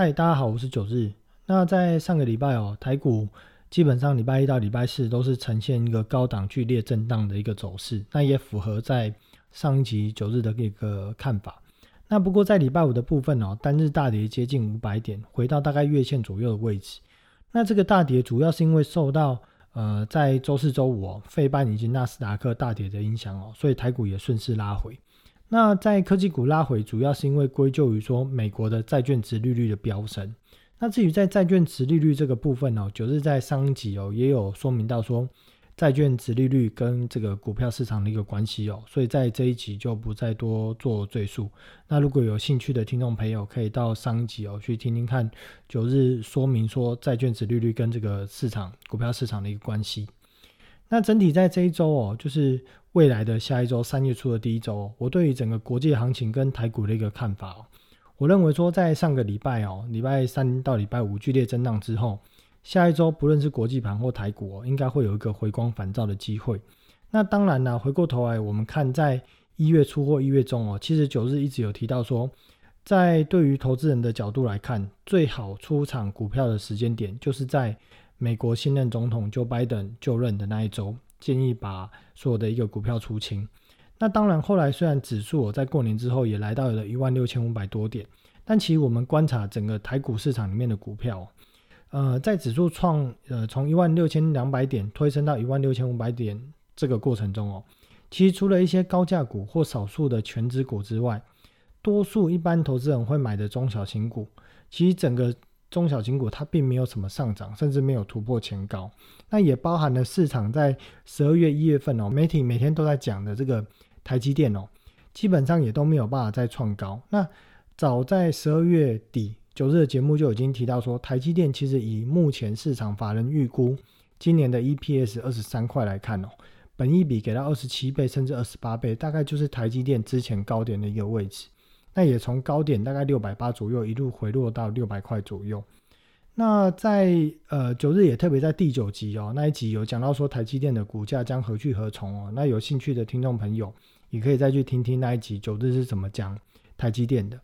嗨，大家好，我是九日。那在上个礼拜哦，台股基本上礼拜一到礼拜四都是呈现一个高档剧烈震荡的一个走势，那也符合在上一集九日的一个看法。那不过在礼拜五的部分哦，单日大跌接近五百点，回到大概月线左右的位置。那这个大跌主要是因为受到呃在周四周五哦，费半以及纳斯达克大跌的影响哦，所以台股也顺势拉回。那在科技股拉回，主要是因为归咎于说美国的债券值利率的飙升。那至于在债券值利率这个部分哦，九日在上一集哦也有说明到说债券值利率跟这个股票市场的一个关系哦，所以在这一集就不再多做赘述。那如果有兴趣的听众朋友，可以到上一集哦去听听看九日说明说债券值利率跟这个市场股票市场的一个关系。那整体在这一周哦，就是未来的下一周三月初的第一周，我对于整个国际行情跟台股的一个看法哦，我认为说在上个礼拜哦，礼拜三到礼拜五剧烈震荡之后，下一周不论是国际盘或台股哦，应该会有一个回光返照的机会。那当然呢，回过头来我们看在一月初或一月中哦，其实九日一直有提到说，在对于投资人的角度来看，最好出场股票的时间点就是在。美国新任总统就拜登就任的那一周，建议把所有的一个股票出清。那当然，后来虽然指数在过年之后也来到了一万六千五百多点，但其实我们观察整个台股市场里面的股票，呃，在指数创呃从一万六千两百点推升到一万六千五百点这个过程中哦，其实除了一些高价股或少数的全指股之外，多数一般投资人会买的中小型股，其实整个。中小金股它并没有什么上涨，甚至没有突破前高。那也包含了市场在十二月、一月份哦，媒体每天都在讲的这个台积电哦，基本上也都没有办法再创高。那早在十二月底九日的节目就已经提到说，台积电其实以目前市场法人预估今年的 EPS 二十三块来看哦，本益比给到二十七倍甚至二十八倍，大概就是台积电之前高点的一个位置。那也从高点大概六百八左右一路回落到六百块左右。那在呃九日也特别在第九集哦那一集有讲到说台积电的股价将何去何从哦。那有兴趣的听众朋友也可以再去听听那一集九日是怎么讲台积电的。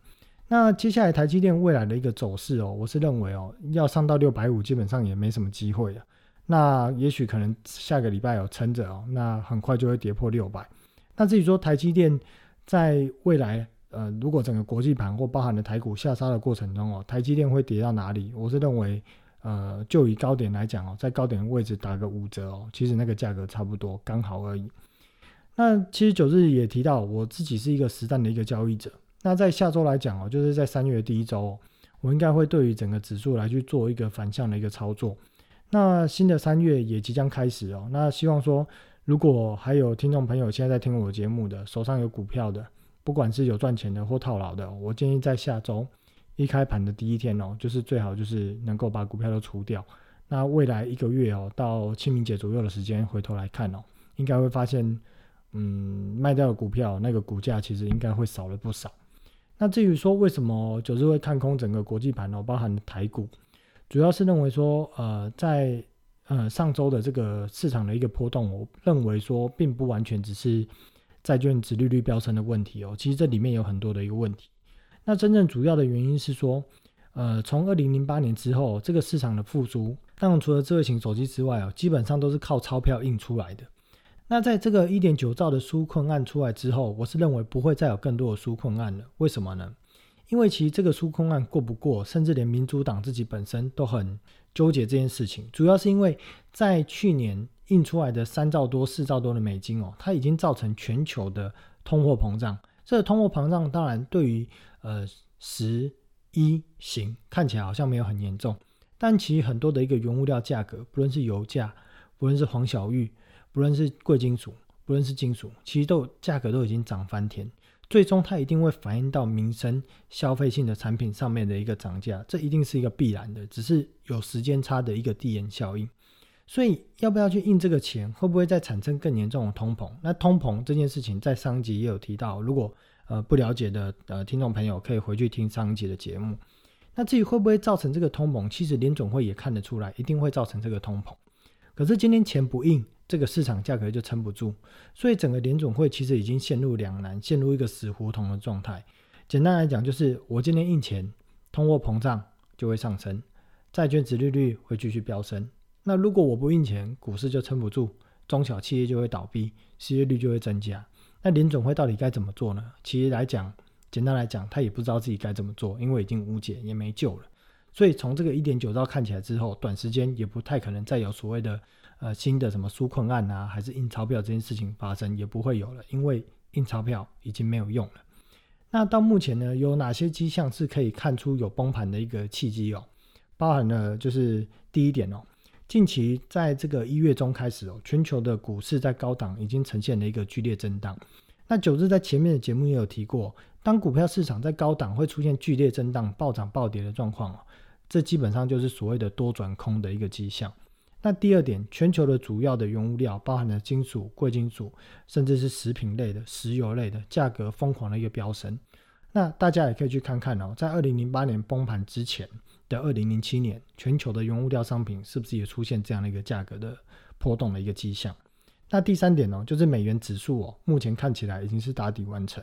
那接下来台积电未来的一个走势哦，我是认为哦要上到六百五基本上也没什么机会了。那也许可能下个礼拜有撑着哦，那很快就会跌破六百。那至于说台积电在未来。呃，如果整个国际盘或包含的台股下杀的过程中哦，台积电会跌到哪里？我是认为，呃，就以高点来讲哦，在高点位置打个五折哦，其实那个价格差不多刚好而已。那其实九日也提到，我自己是一个实战的一个交易者。那在下周来讲哦，就是在三月第一周，我应该会对于整个指数来去做一个反向的一个操作。那新的三月也即将开始哦，那希望说，如果还有听众朋友现在在听我节目的，手上有股票的。不管是有赚钱的或套牢的，我建议在下周一开盘的第一天哦，就是最好就是能够把股票都除掉。那未来一个月哦，到清明节左右的时间回头来看哦，应该会发现，嗯，卖掉的股票那个股价其实应该会少了不少。那至于说为什么九日会看空整个国际盘哦，包含台股，主要是认为说，呃，在呃上周的这个市场的一个波动，我认为说并不完全只是。债券值利率飙升的问题哦，其实这里面有很多的一个问题。那真正主要的原因是说，呃，从二零零八年之后，这个市场的复苏，当然除了智慧型手机之外哦，基本上都是靠钞票印出来的。那在这个一点九兆的纾困案出来之后，我是认为不会再有更多的纾困案了。为什么呢？因为其实这个纾困案过不过，甚至连民主党自己本身都很纠结这件事情，主要是因为在去年。印出来的三兆多、四兆多的美金哦，它已经造成全球的通货膨胀。这个通货膨胀当然对于呃十一型看起来好像没有很严重，但其实很多的一个原物料价格，不论是油价，不论是黄小玉，不论是贵金属，不论是金属，其实都价格都已经涨翻天。最终它一定会反映到民生消费性的产品上面的一个涨价，这一定是一个必然的，只是有时间差的一个递延效应。所以要不要去印这个钱，会不会再产生更严重的通膨？那通膨这件事情在上集也有提到，如果呃不了解的呃听众朋友可以回去听上集的节目。那至于会不会造成这个通膨，其实联总会也看得出来，一定会造成这个通膨。可是今天钱不印，这个市场价格就撑不住，所以整个联总会其实已经陷入两难，陷入一个死胡同的状态。简单来讲，就是我今天印钱，通货膨胀，就会上升，债券值利率会继续飙升。那如果我不印钱，股市就撑不住，中小企业就会倒闭，失业率就会增加。那林总会到底该怎么做呢？其实来讲，简单来讲，他也不知道自己该怎么做，因为已经无解，也没救了。所以从这个一点九兆看起来之后，短时间也不太可能再有所谓的呃新的什么纾困案啊，还是印钞票这件事情发生，也不会有了，因为印钞票已经没有用了。那到目前呢，有哪些迹象是可以看出有崩盘的一个契机哦？包含了就是第一点哦，近期在这个一月中开始哦，全球的股市在高档已经呈现了一个剧烈震荡。那九日在前面的节目也有提过，当股票市场在高档会出现剧烈震荡、暴涨暴跌的状况哦，这基本上就是所谓的多转空的一个迹象。那第二点，全球的主要的原物料，包含了金属、贵金属，甚至是食品类的、石油类的，价格疯狂的一个飙升。那大家也可以去看看哦，在二零零八年崩盘之前的二零零七年，全球的原物料商品是不是也出现这样的一个价格的波动的一个迹象？那第三点呢，就是美元指数哦，目前看起来已经是打底完成。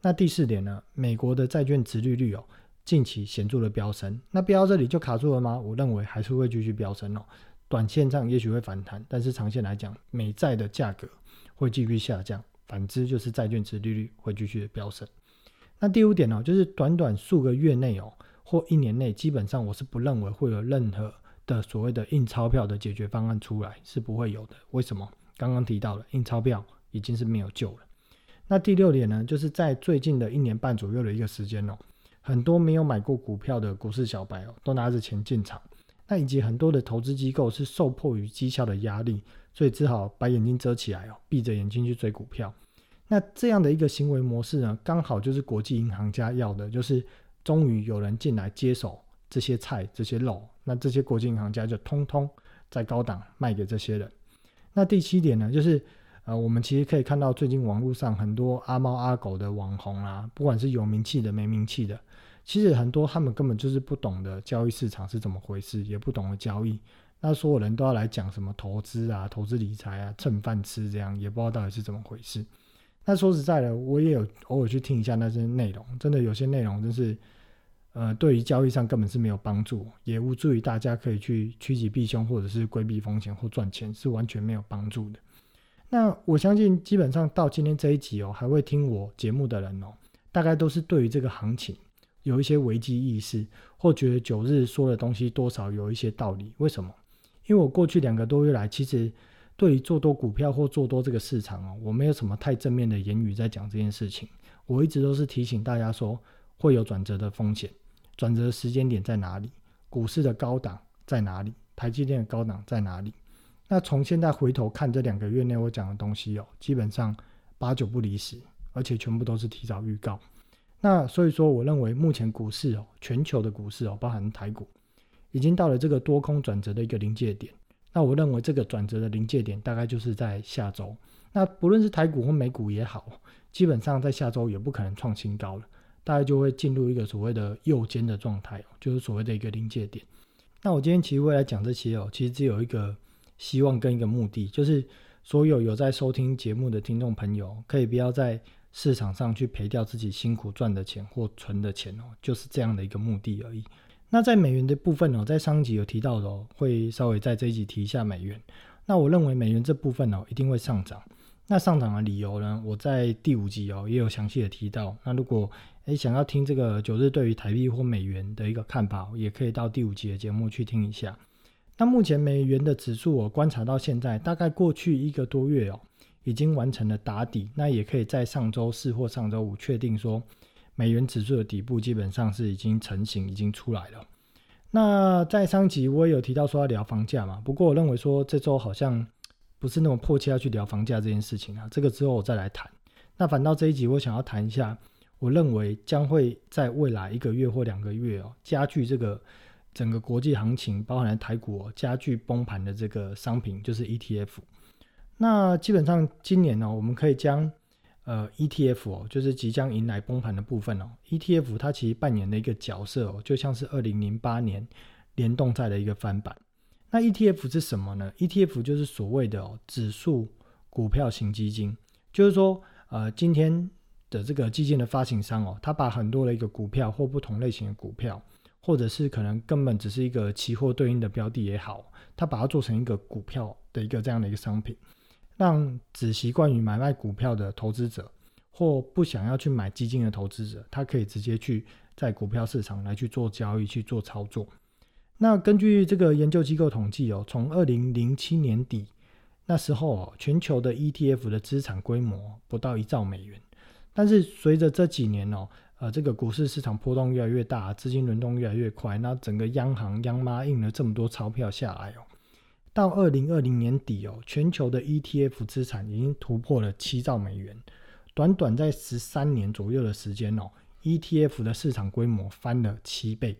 那第四点呢，美国的债券值利率哦，近期显著的飙升。那飙到这里就卡住了吗？我认为还是会继续飙升哦。短线上也许会反弹，但是长线来讲，美债的价格会继续下降。反之，就是债券值利率会继续的飙升。那第五点呢，就是短短数个月内哦，或一年内，基本上我是不认为会有任何的所谓的印钞票的解决方案出来，是不会有的。为什么？刚刚提到了印钞票已经是没有救了。那第六点呢，就是在最近的一年半左右的一个时间哦，很多没有买过股票的股市小白哦，都拿着钱进场。那以及很多的投资机构是受迫于绩效的压力，所以只好把眼睛遮起来哦，闭着眼睛去追股票。那这样的一个行为模式呢，刚好就是国际银行家要的，就是终于有人进来接手这些菜、这些肉，那这些国际银行家就通通在高档卖给这些人。那第七点呢，就是呃，我们其实可以看到最近网络上很多阿猫阿狗的网红啊，不管是有名气的、没名气的。其实很多他们根本就是不懂得交易市场是怎么回事，也不懂得交易。那所有人都要来讲什么投资啊、投资理财啊、蹭饭吃这样，也不知道到底是怎么回事。那说实在的，我也有偶尔去听一下那些内容，真的有些内容真是，呃，对于交易上根本是没有帮助，也无助于大家可以去趋吉避凶，或者是规避风险或赚钱，是完全没有帮助的。那我相信，基本上到今天这一集哦，还会听我节目的人哦，大概都是对于这个行情。有一些危机意识，或觉得九日说的东西多少有一些道理。为什么？因为我过去两个多月来，其实对于做多股票或做多这个市场哦，我没有什么太正面的言语在讲这件事情。我一直都是提醒大家说，会有转折的风险，转折的时间点在哪里？股市的高档在哪里？台积电的高档在哪里？那从现在回头看这两个月内我讲的东西哦，基本上八九不离十，而且全部都是提早预告。那所以说，我认为目前股市哦，全球的股市哦，包含台股，已经到了这个多空转折的一个临界点。那我认为这个转折的临界点大概就是在下周。那不论是台股或美股也好，基本上在下周也不可能创新高了，大概就会进入一个所谓的右肩的状态，就是所谓的一个临界点。那我今天其实未来讲这些哦，其实只有一个希望跟一个目的，就是所有有在收听节目的听众朋友，可以不要在。市场上去赔掉自己辛苦赚的钱或存的钱哦，就是这样的一个目的而已。那在美元的部分哦，在上集有提到的哦，会稍微在这一集提一下美元。那我认为美元这部分哦，一定会上涨。那上涨的理由呢，我在第五集哦也有详细的提到。那如果诶想要听这个九日对于台币或美元的一个看法，也可以到第五集的节目去听一下。那目前美元的指数我观察到现在，大概过去一个多月哦。已经完成了打底，那也可以在上周四或上周五确定说，美元指数的底部基本上是已经成型，已经出来了。那在上集我也有提到说要聊房价嘛，不过我认为说这周好像不是那么迫切要去聊房价这件事情啊，这个之后我再来谈。那反倒这一集我想要谈一下，我认为将会在未来一个月或两个月哦，加剧这个整个国际行情，包含台股哦加剧崩盘的这个商品，就是 ETF。那基本上今年呢，我们可以将呃 ETF 哦，就是即将迎来崩盘的部分哦，ETF 它其实扮演的一个角色哦，就像是二零零八年联动债的一个翻版。那 ETF 是什么呢？ETF 就是所谓的指数股票型基金，就是说呃今天的这个基金的发行商哦，他把很多的一个股票或不同类型的股票，或者是可能根本只是一个期货对应的标的也好，他把它做成一个股票的一个这样的一个商品，让只习惯于买卖股票的投资者或不想要去买基金的投资者，他可以直接去在股票市场来去做交易去做操作。那根据这个研究机构统计哦，从二零零七年底那时候哦，全球的 ETF 的资产规模不到一兆美元，但是随着这几年哦。呃，这个股市市场波动越来越大，资金轮动越来越快，那整个央行央妈印了这么多钞票下来哦，到二零二零年底哦，全球的 ETF 资产已经突破了七兆美元，短短在十三年左右的时间哦，ETF 的市场规模翻了七倍，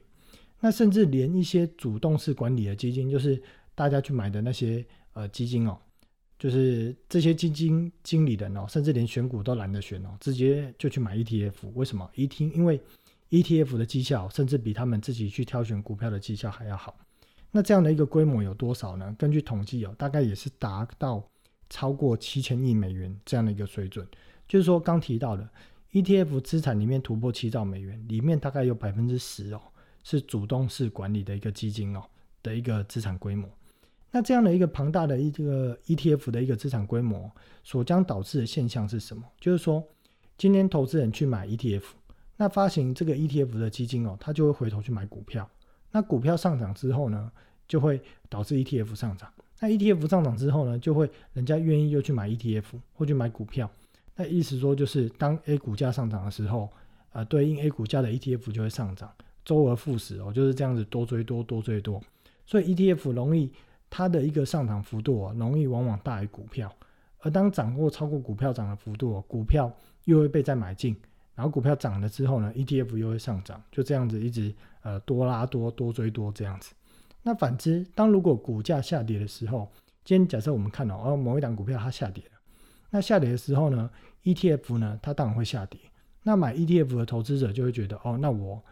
那甚至连一些主动式管理的基金，就是大家去买的那些呃基金哦。就是这些基金经理人哦，甚至连选股都懒得选哦，直接就去买 ETF。为什么？一听，因为 ETF 的绩效甚至比他们自己去挑选股票的绩效还要好。那这样的一个规模有多少呢？根据统计哦，大概也是达到超过七千亿美元这样的一个水准。就是说，刚提到的 ETF 资产里面突破七兆美元，里面大概有百分之十哦，是主动式管理的一个基金哦的一个资产规模。那这样的一个庞大的一个 ETF 的一个资产规模，所将导致的现象是什么？就是说，今天投资人去买 ETF，那发行这个 ETF 的基金哦，他就会回头去买股票。那股票上涨之后呢，就会导致 ETF 上涨。那 ETF 上涨之后呢，就会人家愿意又去买 ETF 或去买股票。那意思说，就是当 A 股价上涨的时候，呃，对应 A 股价的 ETF 就会上涨，周而复始哦，就是这样子多追多，多追多。所以 ETF 容易。它的一个上涨幅度啊，容易往往大于股票，而当涨过超过股票涨的幅度哦，股票又会被再买进，然后股票涨了之后呢，ETF 又会上涨，就这样子一直呃多拉多多追多这样子。那反之，当如果股价下跌的时候，今天假设我们看到哦某一档股票它下跌了，那下跌的时候呢，ETF 呢它当然会下跌，那买 ETF 的投资者就会觉得哦，那我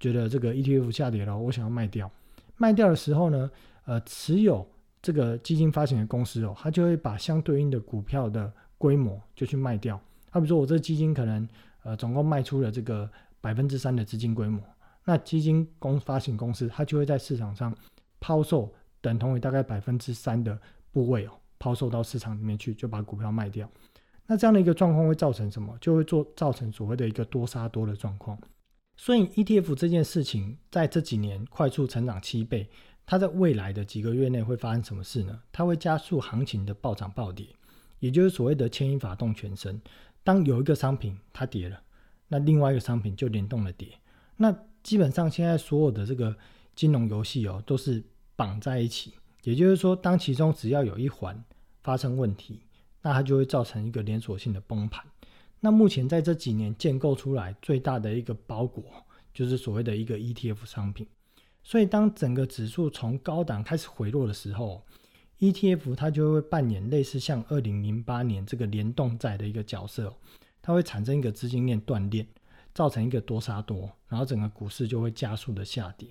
觉得这个 ETF 下跌了，我想要卖掉，卖掉的时候呢？呃，持有这个基金发行的公司哦，它就会把相对应的股票的规模就去卖掉。他比如说，我这基金可能呃总共卖出了这个百分之三的资金规模，那基金公发行公司它就会在市场上抛售等同于大概百分之三的部位哦，抛售到市场里面去，就把股票卖掉。那这样的一个状况会造成什么？就会做造成所谓的一个多杀多的状况。所以 ETF 这件事情在这几年快速成长七倍。它在未来的几个月内会发生什么事呢？它会加速行情的暴涨暴跌，也就是所谓的牵引法动全身。当有一个商品它跌了，那另外一个商品就联动了跌。那基本上现在所有的这个金融游戏哦，都是绑在一起。也就是说，当其中只要有一环发生问题，那它就会造成一个连锁性的崩盘。那目前在这几年建构出来最大的一个包裹，就是所谓的一个 ETF 商品。所以，当整个指数从高档开始回落的时候，ETF 它就会扮演类似像二零零八年这个联动债的一个角色，它会产生一个资金链断裂，造成一个多杀多，然后整个股市就会加速的下跌。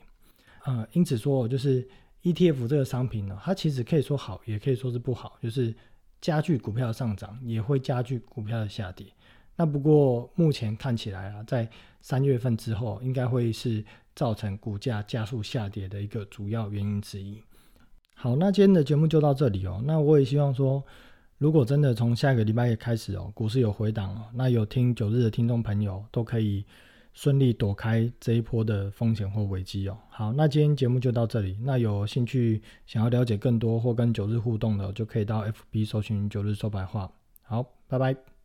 呃，因此说，就是 ETF 这个商品呢，它其实可以说好，也可以说是不好，就是加剧股票上涨，也会加剧股票的下跌。那不过目前看起来啊，在三月份之后，应该会是。造成股价加速下跌的一个主要原因之一。好，那今天的节目就到这里哦。那我也希望说，如果真的从下个礼拜开始哦，股市有回档哦，那有听九日的听众朋友都可以顺利躲开这一波的风险或危机哦。好，那今天节目就到这里。那有兴趣想要了解更多或跟九日互动的，就可以到 FB 搜寻九日说白话。好，拜拜。